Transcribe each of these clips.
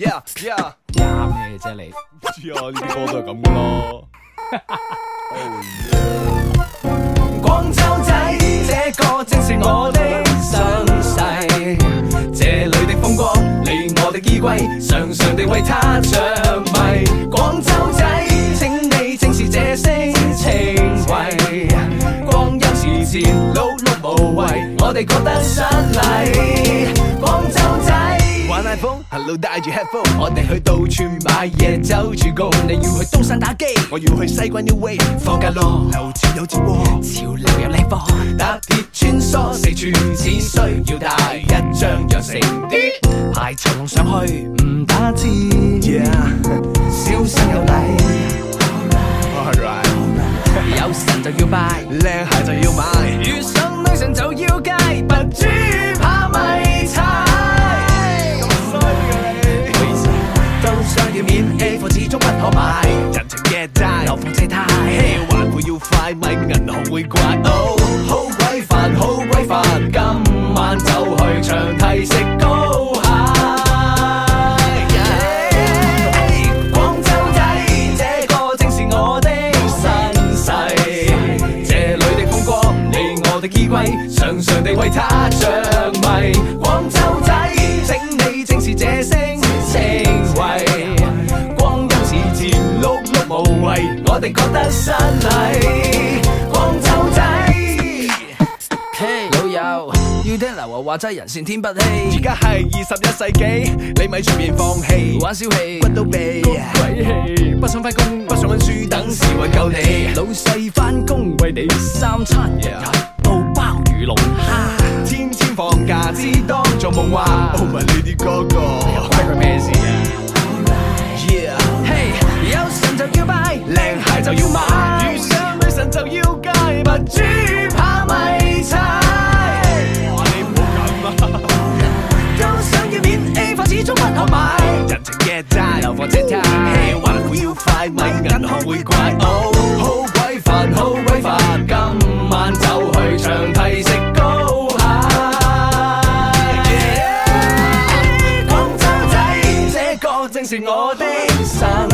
呀呀，啱咩啫你？唔知啊，呢啲歌都系咁噶啦。哈哈哈。哦耶！广州仔，这个正是我的身世，这里的风光，你我的衣柜，常常地为他着迷。广州仔，请你正是这些情怀，光阴似箭，碌碌无为，我哋觉得失礼。广。h e l l o 带住 h e a d p h o n e 我哋去到处买嘢，走住 go，你要去东山打机，我要去西关 new way，放假咯，楼市有节涡，潮流有靓货，搭铁穿梭四处，只需要带一张就成啲。排长龙上去唔打字，小心有礼，有神就要拜，靓鞋就要买，遇上。无谓，我哋觉得失礼。广州仔，老友要听刘华话斋，人善天不欺。而家系二十一世纪，你咪随便放弃，玩小气，骨都避，鬼气，不想翻工，不想温书，等谁为救你？老细翻工为你三餐，日日到鲍鱼龙虾，天天放假只当做梦话。Oh my lady 哥哥，关佢咩事？靓鞋就要买，遇上女神就要戒，白猪怕迷踩。话你唔好咁啊！都想要面 A 货，始终不可买。人情嘅债，流放借贷，还会要快，米银行会怪。哦，好鬼烦，好鬼烦，今晚就去长堤食高蟹。广州仔，这个正是我的身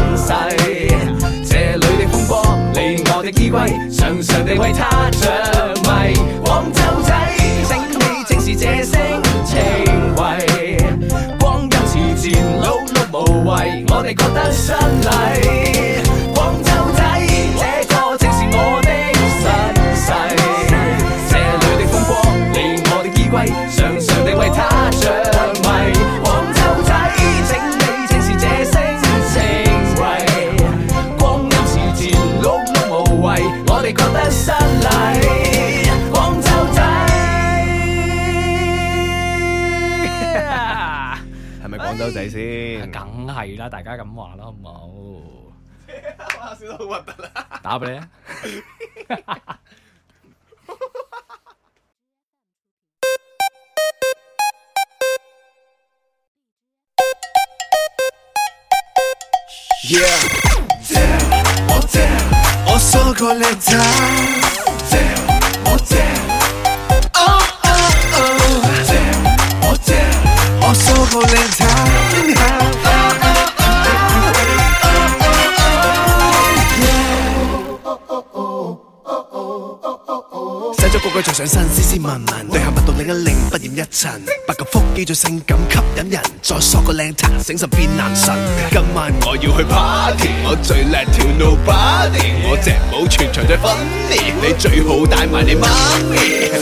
世。这里的风光，你我的依归，常常地为他着迷。广州仔，请你正是这声情为，光阴似箭，碌碌无为，我哋觉得失礼。到仔先，梗系啦！大家咁話啦，好唔好？笑到好核突啦！打俾你啊！再上身，斯斯文文，对下蜜度另一拧，不染一尘，八个腹肌最性感，吸引人，再索个靓仔，醒神变男神。今晚我要去 party，我最叻跳 nobody，我只舞全场最 funny，你最好带埋你妈咪。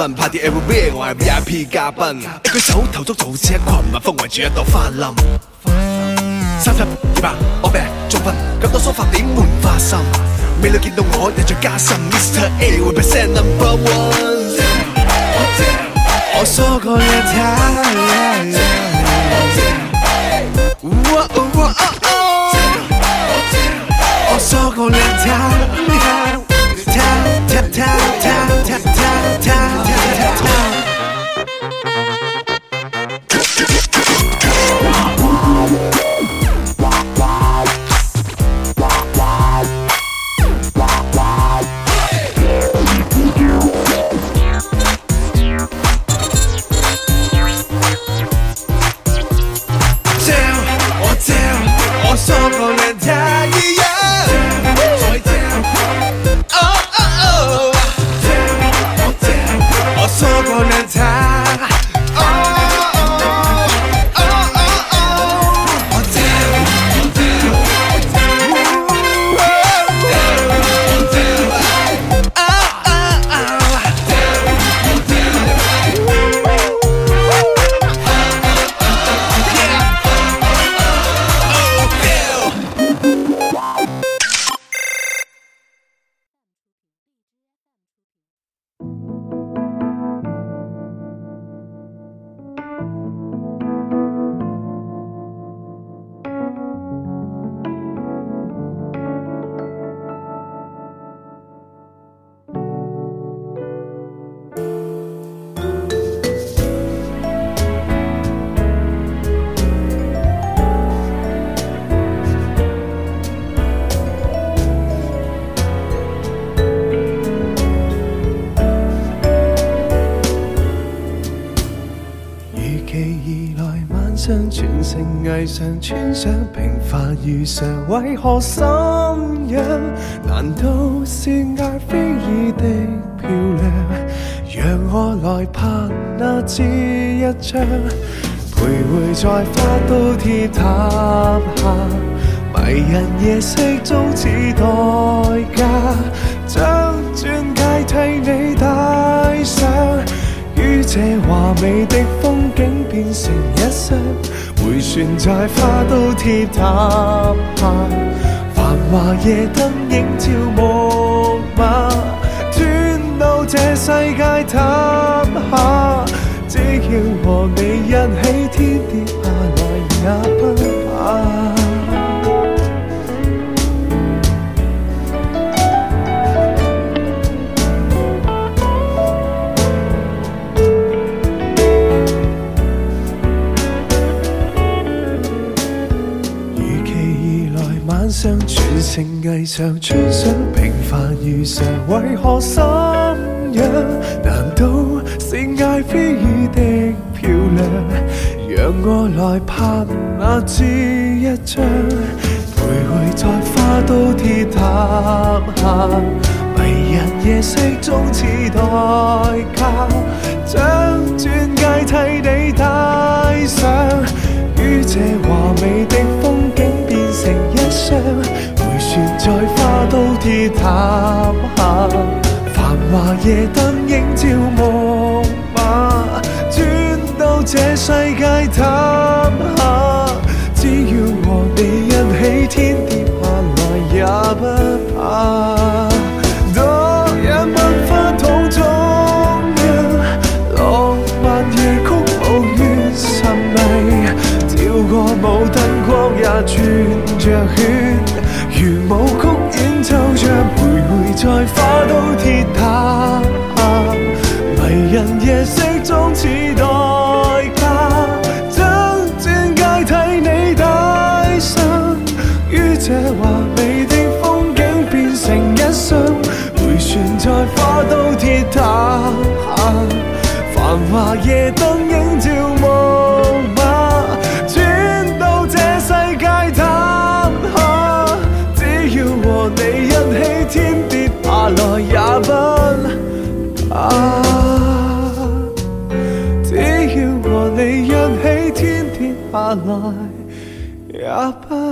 分，派啲 LV，我係 VIP 嘉賓。一舉手投足就好似一群蜜蜂圍住一朵花冧。三七二八，我病仲瞓，咁多梳化點換花心？美女見到我印象加深，Mr A 會 percent number one。我數過一睇。上全城艺裳，穿上平凡如常，为何心痒？难道是艾非尔的漂亮？让我来拍那支一张，徘徊在花都铁塔下，迷人夜色中似代价，将钻戒替你戴上。于这华美的风景变成一双，回旋在花都铁塔下，繁华夜灯映照木马，转到这世界探下，只要和你一起天跌。情艺上穿上平凡衣裳，为何心痒？难道是爱妃的漂亮？让我来拍那支一张，徘徊在花都铁塔下，迷人夜色中似代价，将钻戒替你戴上，于这华美的风景变成一双。存在花都地毯下，繁华夜灯映照木马，转到这世界底下，只要和你一起，天跌下来也不怕。多一百花汤中药，浪漫夜曲无怨无味，跳过舞灯光也转着。花都铁塔，迷人夜色中似代价，将钻戒替你戴上。于这华美的风景，变成一双回旋在花都铁塔，繁华夜灯。are Yapa.